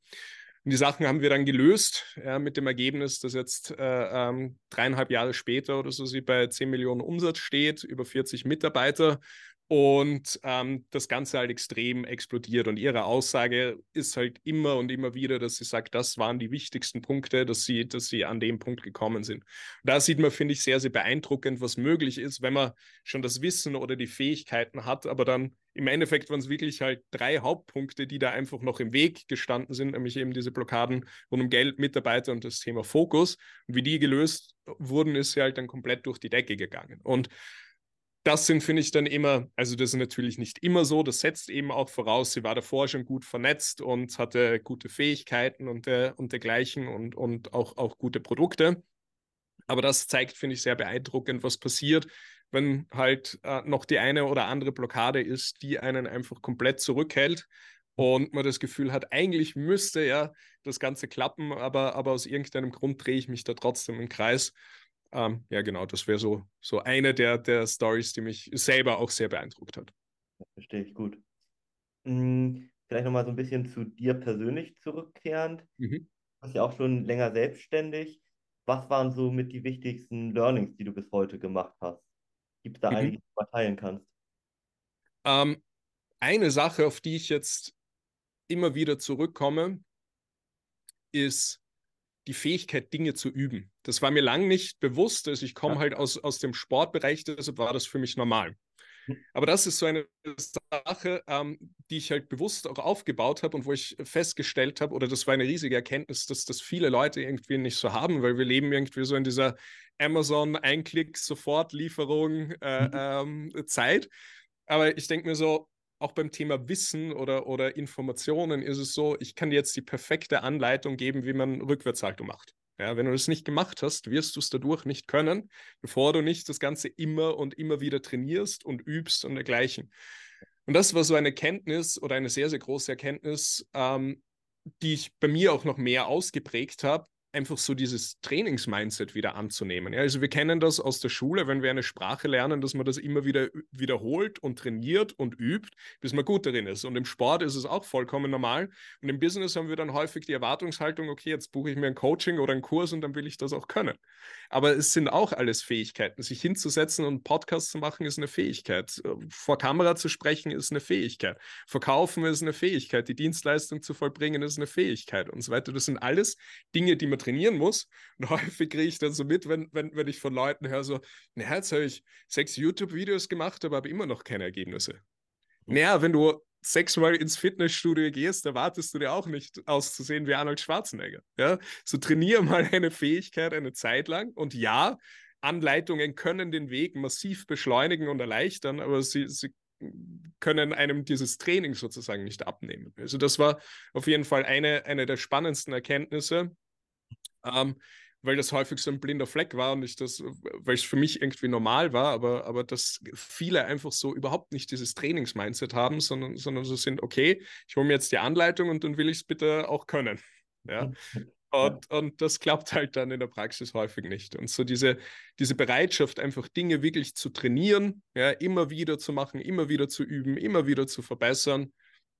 Und die Sachen haben wir dann gelöst ja, mit dem Ergebnis, dass jetzt äh, ähm, dreieinhalb Jahre später oder so sie bei 10 Millionen Umsatz steht, über 40 Mitarbeiter und ähm, das Ganze halt extrem explodiert. Und ihre Aussage ist halt immer und immer wieder, dass sie sagt, das waren die wichtigsten Punkte, dass sie, dass sie an dem Punkt gekommen sind. Und da sieht man, finde ich, sehr, sehr beeindruckend, was möglich ist, wenn man schon das Wissen oder die Fähigkeiten hat, aber dann im Endeffekt waren es wirklich halt drei Hauptpunkte, die da einfach noch im Weg gestanden sind, nämlich eben diese Blockaden rund um Geld, Mitarbeiter und das Thema Fokus. Und wie die gelöst wurden, ist sie halt dann komplett durch die Decke gegangen. Und das sind, finde ich, dann immer, also das ist natürlich nicht immer so, das setzt eben auch voraus, sie war davor schon gut vernetzt und hatte gute Fähigkeiten und, äh, und dergleichen und, und auch, auch gute Produkte. Aber das zeigt, finde ich, sehr beeindruckend, was passiert, wenn halt äh, noch die eine oder andere Blockade ist, die einen einfach komplett zurückhält und man das Gefühl hat, eigentlich müsste ja das Ganze klappen, aber, aber aus irgendeinem Grund drehe ich mich da trotzdem im Kreis. Ähm, ja, genau, das wäre so, so eine der, der Stories, die mich selber auch sehr beeindruckt hat. Verstehe ich gut. Hm, vielleicht nochmal so ein bisschen zu dir persönlich zurückkehrend. Mhm. Du bist ja auch schon länger selbstständig. Was waren so mit die wichtigsten Learnings, die du bis heute gemacht hast? Gibt es da mhm. einige, die du mal teilen kannst? Ähm, eine Sache, auf die ich jetzt immer wieder zurückkomme, ist die Fähigkeit, Dinge zu üben. Das war mir lang nicht bewusst. Also ich komme ja. halt aus, aus dem Sportbereich, deshalb war das für mich normal. Hm. Aber das ist so eine Sache, ähm, die ich halt bewusst auch aufgebaut habe und wo ich festgestellt habe, oder das war eine riesige Erkenntnis, dass das viele Leute irgendwie nicht so haben, weil wir leben irgendwie so in dieser Amazon-Einklick-Sofort-Lieferung äh, mhm. ähm, Zeit. Aber ich denke mir so, auch beim Thema Wissen oder, oder Informationen ist es so, ich kann dir jetzt die perfekte Anleitung geben, wie man Rückwärtshaltung macht. Ja, wenn du das nicht gemacht hast, wirst du es dadurch nicht können, bevor du nicht das Ganze immer und immer wieder trainierst und übst und dergleichen. Und das war so eine Kenntnis oder eine sehr, sehr große Erkenntnis, ähm, die ich bei mir auch noch mehr ausgeprägt habe, einfach so dieses Trainingsmindset wieder anzunehmen. Ja, also wir kennen das aus der Schule, wenn wir eine Sprache lernen, dass man das immer wieder wiederholt und trainiert und übt, bis man gut darin ist. Und im Sport ist es auch vollkommen normal. Und im Business haben wir dann häufig die Erwartungshaltung, okay, jetzt buche ich mir ein Coaching oder einen Kurs und dann will ich das auch können. Aber es sind auch alles Fähigkeiten. Sich hinzusetzen und einen Podcast zu machen, ist eine Fähigkeit. Vor Kamera zu sprechen, ist eine Fähigkeit. Verkaufen ist eine Fähigkeit. Die Dienstleistung zu vollbringen, ist eine Fähigkeit und so weiter. Das sind alles Dinge, die man trainieren muss. Und [laughs] häufig kriege ich dann so mit, wenn, wenn, wenn ich von Leuten höre, so, naja, jetzt habe ich sechs YouTube-Videos gemacht, aber habe immer noch keine Ergebnisse. Naja, wenn du sechsmal ins Fitnessstudio gehst, erwartest du dir auch nicht auszusehen wie Arnold Schwarzenegger. Ja? So trainiere mal eine Fähigkeit eine Zeit lang und ja, Anleitungen können den Weg massiv beschleunigen und erleichtern, aber sie, sie können einem dieses Training sozusagen nicht abnehmen. Also das war auf jeden Fall eine, eine der spannendsten Erkenntnisse. Ähm, weil das häufig so ein blinder Fleck war und ich das, weil es für mich irgendwie normal war, aber, aber dass viele einfach so überhaupt nicht dieses Trainingsmindset haben, sondern, sondern so sind, okay, ich hole mir jetzt die Anleitung und dann will ich es bitte auch können. [laughs] [laughs] Ja. Und, und das klappt halt dann in der Praxis häufig nicht. Und so diese, diese Bereitschaft, einfach Dinge wirklich zu trainieren, ja, immer wieder zu machen, immer wieder zu üben, immer wieder zu verbessern,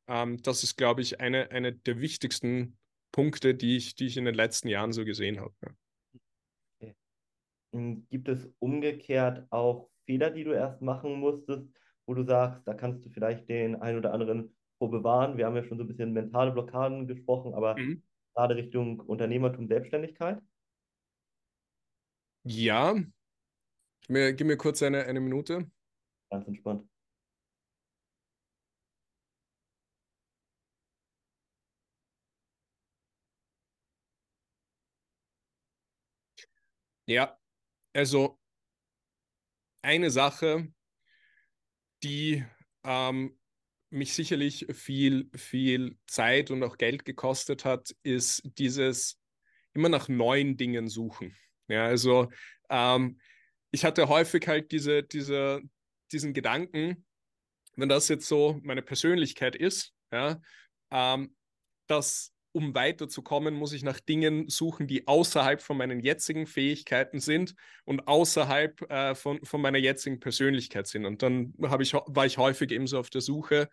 ähm, das ist, glaube ich, eine, eine der wichtigsten Punkte, die ich, die ich in den letzten Jahren so gesehen habe. Ja. Gibt es umgekehrt auch Fehler, die du erst machen musstest, wo du sagst, da kannst du vielleicht den einen oder anderen vor bewahren? Wir haben ja schon so ein bisschen mentale Blockaden gesprochen, aber mhm. gerade Richtung Unternehmertum, Selbstständigkeit? Ja. Gib mir, gib mir kurz eine, eine Minute. Ganz entspannt. Ja, also eine Sache, die ähm, mich sicherlich viel, viel Zeit und auch Geld gekostet hat, ist dieses immer nach neuen Dingen suchen. Ja, also ähm, ich hatte häufig halt diese, diese, diesen Gedanken, wenn das jetzt so meine Persönlichkeit ist, ja, ähm, dass um weiterzukommen, muss ich nach Dingen suchen, die außerhalb von meinen jetzigen Fähigkeiten sind und außerhalb äh, von, von meiner jetzigen Persönlichkeit sind. Und dann ich, war ich häufig eben so auf der Suche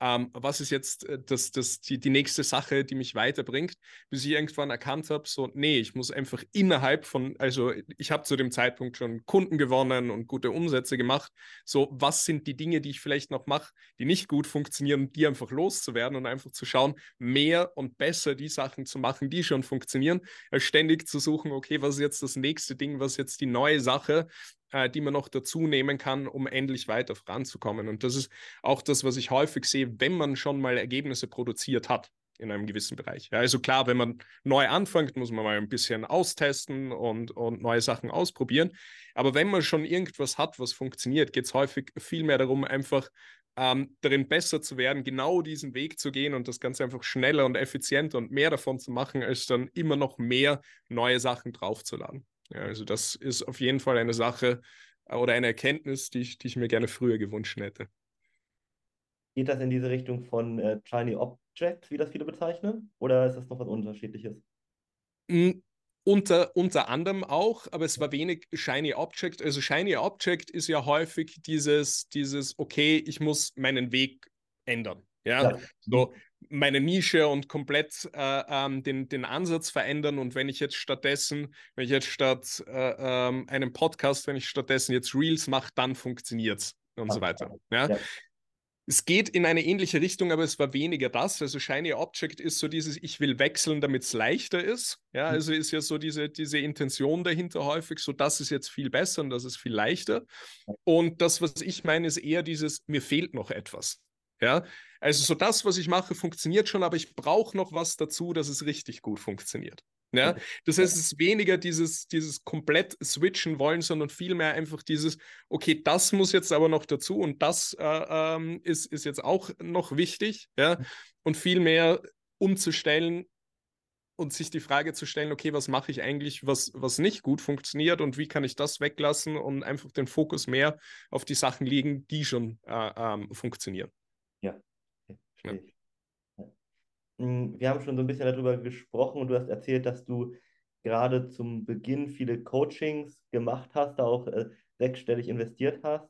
ähm, was ist jetzt äh, das, das, die, die nächste Sache, die mich weiterbringt, bis ich irgendwann erkannt habe, so, nee, ich muss einfach innerhalb von, also ich habe zu dem Zeitpunkt schon Kunden gewonnen und gute Umsätze gemacht, so, was sind die Dinge, die ich vielleicht noch mache, die nicht gut funktionieren, die einfach loszuwerden und einfach zu schauen, mehr und besser die Sachen zu machen, die schon funktionieren, als ständig zu suchen, okay, was ist jetzt das nächste Ding, was ist jetzt die neue Sache, äh, die man noch dazu nehmen kann, um endlich weiter voranzukommen. Und das ist auch das, was ich häufig sehe, wenn man schon mal Ergebnisse produziert hat in einem gewissen Bereich. Ja, also klar, wenn man neu anfängt, muss man mal ein bisschen austesten und, und neue Sachen ausprobieren. Aber wenn man schon irgendwas hat, was funktioniert, geht es häufig viel mehr darum, einfach ähm, darin besser zu werden, genau diesen Weg zu gehen und das Ganze einfach schneller und effizienter und mehr davon zu machen, als dann immer noch mehr neue Sachen draufzuladen. Ja, also das ist auf jeden Fall eine Sache äh, oder eine Erkenntnis, die ich, die ich mir gerne früher gewünscht hätte. Geht das in diese Richtung von äh, Shiny Object, wie das viele bezeichnen? Oder ist das noch was Unterschiedliches? Mm, unter, unter anderem auch, aber es war wenig Shiny Object. Also Shiny Object ist ja häufig dieses, dieses okay, ich muss meinen Weg ändern. Ja, ja. so meine Nische und komplett äh, ähm, den, den Ansatz verändern. Und wenn ich jetzt stattdessen, wenn ich jetzt statt äh, ähm, einem Podcast, wenn ich stattdessen jetzt Reels mache, dann funktioniert es und Ach, so weiter. Ja? ja? Es geht in eine ähnliche Richtung, aber es war weniger das. Also Shiny Object ist so dieses, ich will wechseln, damit es leichter ist. Ja, mhm. also ist ja so diese, diese Intention dahinter häufig, so das ist jetzt viel besser und das ist viel leichter. Und das, was ich meine, ist eher dieses, mir fehlt noch etwas. Ja, also so das, was ich mache, funktioniert schon, aber ich brauche noch was dazu, dass es richtig gut funktioniert. Ja, das heißt, es ist weniger dieses, dieses komplett switchen wollen, sondern vielmehr einfach dieses, okay, das muss jetzt aber noch dazu und das äh, ähm, ist, ist jetzt auch noch wichtig, ja, und vielmehr umzustellen und sich die Frage zu stellen, okay, was mache ich eigentlich, was, was nicht gut funktioniert und wie kann ich das weglassen und einfach den Fokus mehr auf die Sachen legen, die schon äh, ähm, funktionieren. Ja. Hm, wir haben schon so ein bisschen darüber gesprochen und du hast erzählt, dass du gerade zum Beginn viele Coachings gemacht hast, da auch äh, sechsstellig investiert hast.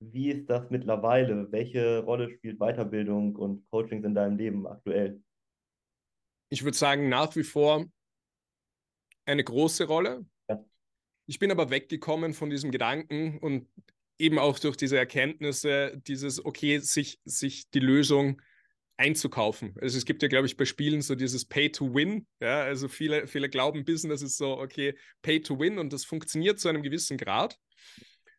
Wie ist das mittlerweile? Welche Rolle spielt Weiterbildung und Coachings in deinem Leben aktuell? Ich würde sagen, nach wie vor eine große Rolle. Ja. Ich bin aber weggekommen von diesem Gedanken und eben auch durch diese Erkenntnisse, dieses, okay, sich, sich die Lösung einzukaufen. Also es gibt ja, glaube ich, bei Spielen so dieses Pay to Win. Ja, also viele, viele glauben, Business ist so, okay, Pay to Win und das funktioniert zu einem gewissen Grad.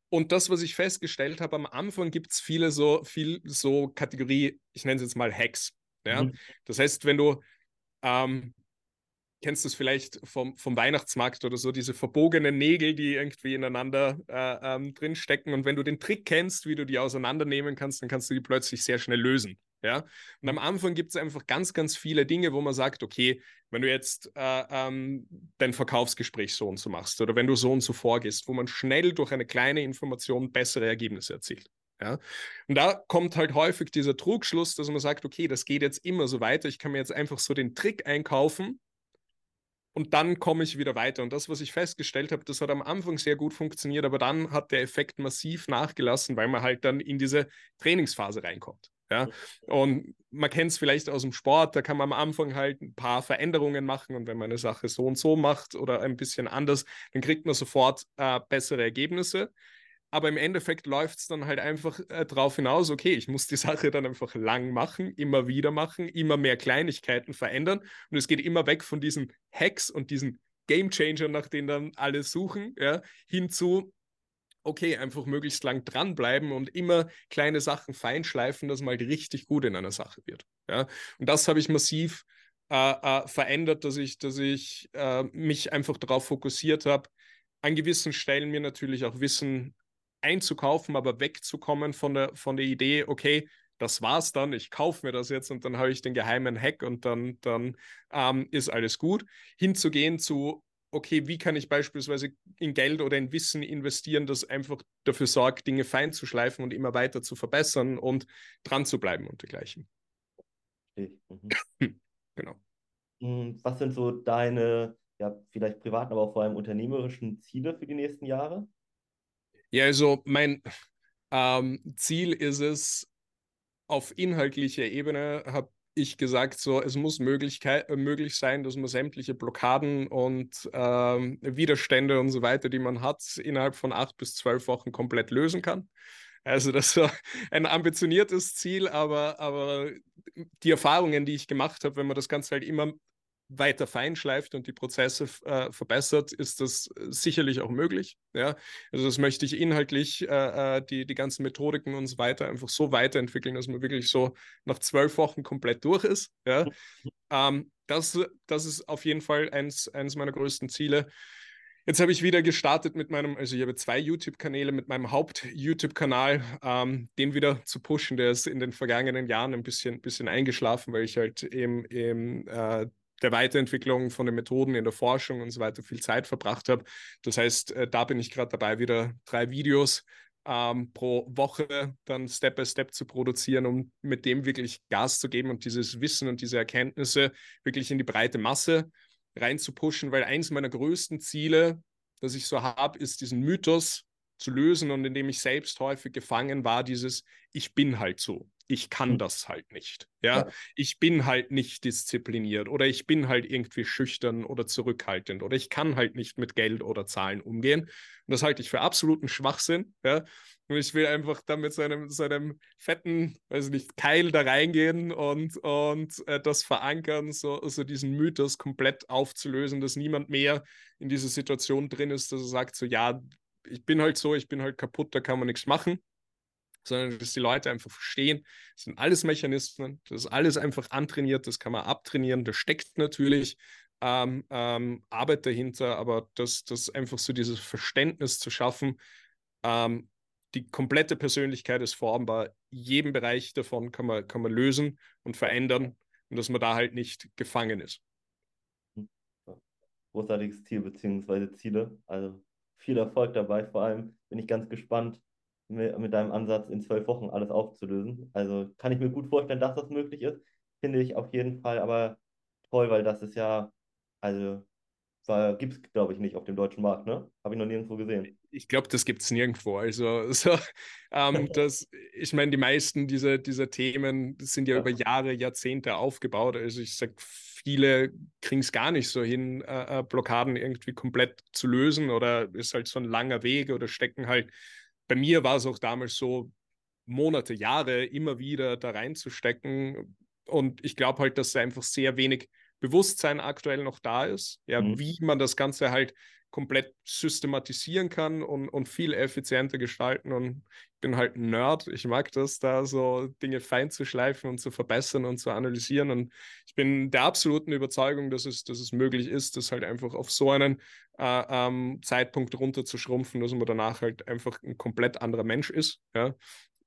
Und das, was ich festgestellt habe, am Anfang gibt es viele so, viel so Kategorie, ich nenne es jetzt mal Hacks. Ja? Mhm. Das heißt, wenn du ähm, kennst du es vielleicht vom, vom Weihnachtsmarkt oder so, diese verbogenen Nägel, die irgendwie ineinander äh, ähm, drinstecken. Und wenn du den Trick kennst, wie du die auseinandernehmen kannst, dann kannst du die plötzlich sehr schnell lösen. Ja? Und am. Anfang gibt es einfach ganz, ganz viele Dinge, wo man sagt, okay, wenn du jetzt äh, ähm, dein Verkaufsgespräch so und so machst oder wenn du so und so vorgehst, wo man schnell durch eine kleine Information bessere Ergebnisse erzielt. Ja? Und da kommt halt häufig dieser Trugschluss, dass man sagt, okay, das geht jetzt immer so weiter, ich kann mir jetzt einfach so den Trick einkaufen und dann komme ich wieder weiter. Und das, was ich festgestellt habe, das hat am Anfang sehr gut funktioniert, aber dann hat der Effekt massiv nachgelassen, weil man halt dann in diese Trainingsphase reinkommt. Ja? Und man kennt es vielleicht aus dem Sport, da kann man am Anfang halt ein paar Veränderungen machen und wenn man eine Sache so und so macht oder ein bisschen anders, dann kriegt man sofort äh, bessere Ergebnisse. Aber im Endeffekt läuft es dann halt einfach äh, darauf hinaus, okay, ich muss die Sache dann einfach lang machen, immer wieder machen, immer mehr Kleinigkeiten verändern. Und es geht immer weg von diesen Hacks und diesen Game Changer, nach denen dann alle suchen, ja, hin zu, okay, einfach möglichst lang dranbleiben und immer kleine Sachen feinschleifen, dass man halt richtig gut in einer Sache wird. Ja. Und das habe ich massiv äh, äh, verändert, dass ich, dass ich äh, mich einfach darauf fokussiert habe, an gewissen Stellen mir natürlich auch Wissen einzukaufen, aber wegzukommen von der, von der Idee, okay, das war's dann, ich kaufe mir das jetzt und dann habe ich den geheimen Hack und dann, dann ähm, ist alles gut. Hinzugehen zu, okay, wie kann ich beispielsweise in Geld oder in Wissen investieren, das einfach dafür sorgt, Dinge fein zu schleifen und immer weiter zu verbessern und dran zu bleiben und dergleichen. Mhm. [clears throat] genau. Hm, was sind so deine, ja, vielleicht privaten, aber auch vor allem unternehmerischen Ziele für die nächsten Jahre? Ja, also mein ähm, Ziel ist es, auf inhaltlicher Ebene habe ich gesagt, so es muss Möglichkeit, äh, möglich sein, dass man sämtliche Blockaden und ähm, Widerstände und so weiter, die man hat, innerhalb von acht bis zwölf Wochen komplett lösen kann. Also das war [laughs] ein ambitioniertes Ziel, aber, aber die Erfahrungen, die ich gemacht habe, wenn man das Ganze halt immer weiter feinschleift und die Prozesse äh, verbessert, ist das äh, sicherlich auch möglich. Ja? Also das möchte ich inhaltlich, äh, äh, die, die ganzen Methodiken und so weiter einfach so weiterentwickeln, dass man wirklich so nach zwölf Wochen komplett durch ist. Ja? Ähm, das, das ist auf jeden Fall eins, eins meiner größten Ziele. Jetzt habe ich wieder gestartet mit meinem, also ich habe zwei YouTube-Kanäle mit meinem Haupt-YouTube-Kanal, ähm, den wieder zu pushen. Der ist in den vergangenen Jahren ein bisschen, bisschen eingeschlafen, weil ich halt eben, eben äh, der Weiterentwicklung von den Methoden in der Forschung und so weiter viel Zeit verbracht habe. Das heißt, äh, da bin ich gerade dabei, wieder drei Videos ähm, pro Woche dann Step by Step zu produzieren, um mit dem wirklich Gas zu geben und dieses Wissen und diese Erkenntnisse wirklich in die breite Masse reinzupushen, weil eins meiner größten Ziele, das ich so habe, ist diesen Mythos zu lösen. Und in dem ich selbst häufig gefangen war, dieses Ich bin halt so ich kann hm. das halt nicht. Ja? ja? ich bin halt nicht diszipliniert oder ich bin halt irgendwie schüchtern oder zurückhaltend oder ich kann halt nicht mit Geld oder Zahlen umgehen. Und das halte ich für absoluten Schwachsinn. Ja? Und ich will einfach da mit seinem, seinem fetten, weiß nicht, Keil da reingehen und, und äh, das verankern, so, so diesen Mythos komplett aufzulösen, dass niemand mehr in dieser Situation drin ist, dass er sagt, so ja, ich bin halt so, ich bin halt kaputt, da kann man nichts machen sondern dass die Leute einfach verstehen, das sind alles Mechanismen, das ist alles einfach antrainiert, das kann man abtrainieren, da steckt natürlich ähm, ähm, Arbeit dahinter, aber das, das einfach so dieses Verständnis zu schaffen, ähm, die komplette Persönlichkeit ist formbar, jeden Bereich davon kann man, kann man lösen und verändern und dass man da halt nicht gefangen ist. Großartiges Ziel bzw. Ziele, also viel Erfolg dabei, vor allem bin ich ganz gespannt, mit, mit deinem Ansatz in zwölf Wochen alles aufzulösen. Also kann ich mir gut vorstellen, dass das möglich ist. Finde ich auf jeden Fall aber toll, weil das ist ja, also gibt es, glaube ich, nicht auf dem deutschen Markt, ne? Habe ich noch nirgendwo gesehen. Ich glaube, das gibt es nirgendwo. Also, [laughs] so, ähm, [laughs] das, ich meine, die meisten dieser, dieser Themen sind ja, ja, über Jahre, Jahrzehnte aufgebaut. Also, ich sage, viele kriegen es gar nicht so hin, äh, äh, Blockaden irgendwie komplett zu lösen oder ist halt so ein langer Weg oder stecken halt. Bei mir war es auch damals so, Monate, Jahre immer wieder da reinzustecken. Und ich glaube halt, dass einfach sehr wenig Bewusstsein aktuell noch da ist, ja, mhm. wie man das Ganze halt komplett systematisieren kann und, und viel effizienter gestalten. Und ich bin halt ein Nerd. Ich mag das, da so Dinge fein zu schleifen und zu verbessern und zu analysieren. Und ich bin der absoluten Überzeugung, dass es, dass es möglich ist, das halt einfach auf so einen äh, ähm, Zeitpunkt runterzuschrumpfen, dass man danach halt einfach ein komplett anderer Mensch ist. Ja?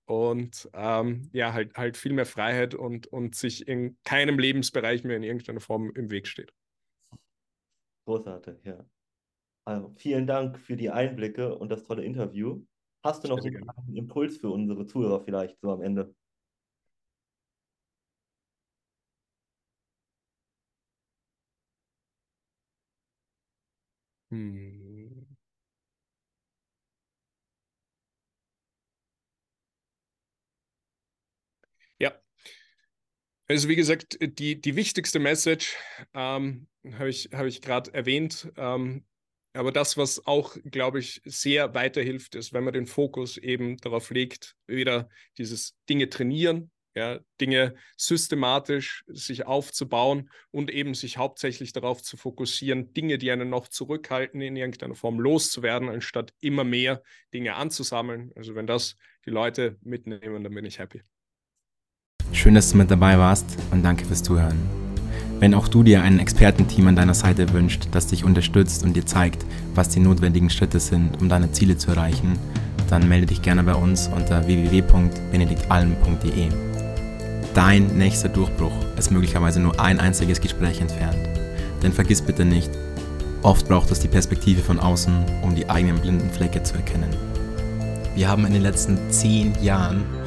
Und ähm, ja, halt, halt viel mehr Freiheit und, und sich in keinem Lebensbereich mehr in irgendeiner Form im Weg steht. Großartig, ja. Also vielen Dank für die Einblicke und das tolle Interview. Hast du noch einen gerne. Impuls für unsere Zuhörer vielleicht so am Ende? Hm. Ja. Also wie gesagt, die, die wichtigste Message ähm, habe ich, hab ich gerade erwähnt. Ähm, aber das, was auch, glaube ich, sehr weiterhilft, ist, wenn man den Fokus eben darauf legt, wieder dieses Dinge trainieren, ja, Dinge systematisch sich aufzubauen und eben sich hauptsächlich darauf zu fokussieren, Dinge, die einen noch zurückhalten, in irgendeiner Form loszuwerden, anstatt immer mehr Dinge anzusammeln. Also wenn das die Leute mitnehmen, dann bin ich happy. Schön, dass du mit dabei warst und danke fürs Zuhören. Wenn auch du dir ein Expertenteam an deiner Seite wünscht, das dich unterstützt und dir zeigt, was die notwendigen Schritte sind, um deine Ziele zu erreichen, dann melde dich gerne bei uns unter www.benediktalm.de. Dein nächster Durchbruch ist möglicherweise nur ein einziges Gespräch entfernt. Denn vergiss bitte nicht, oft braucht es die Perspektive von außen, um die eigenen blinden Flecke zu erkennen. Wir haben in den letzten zehn Jahren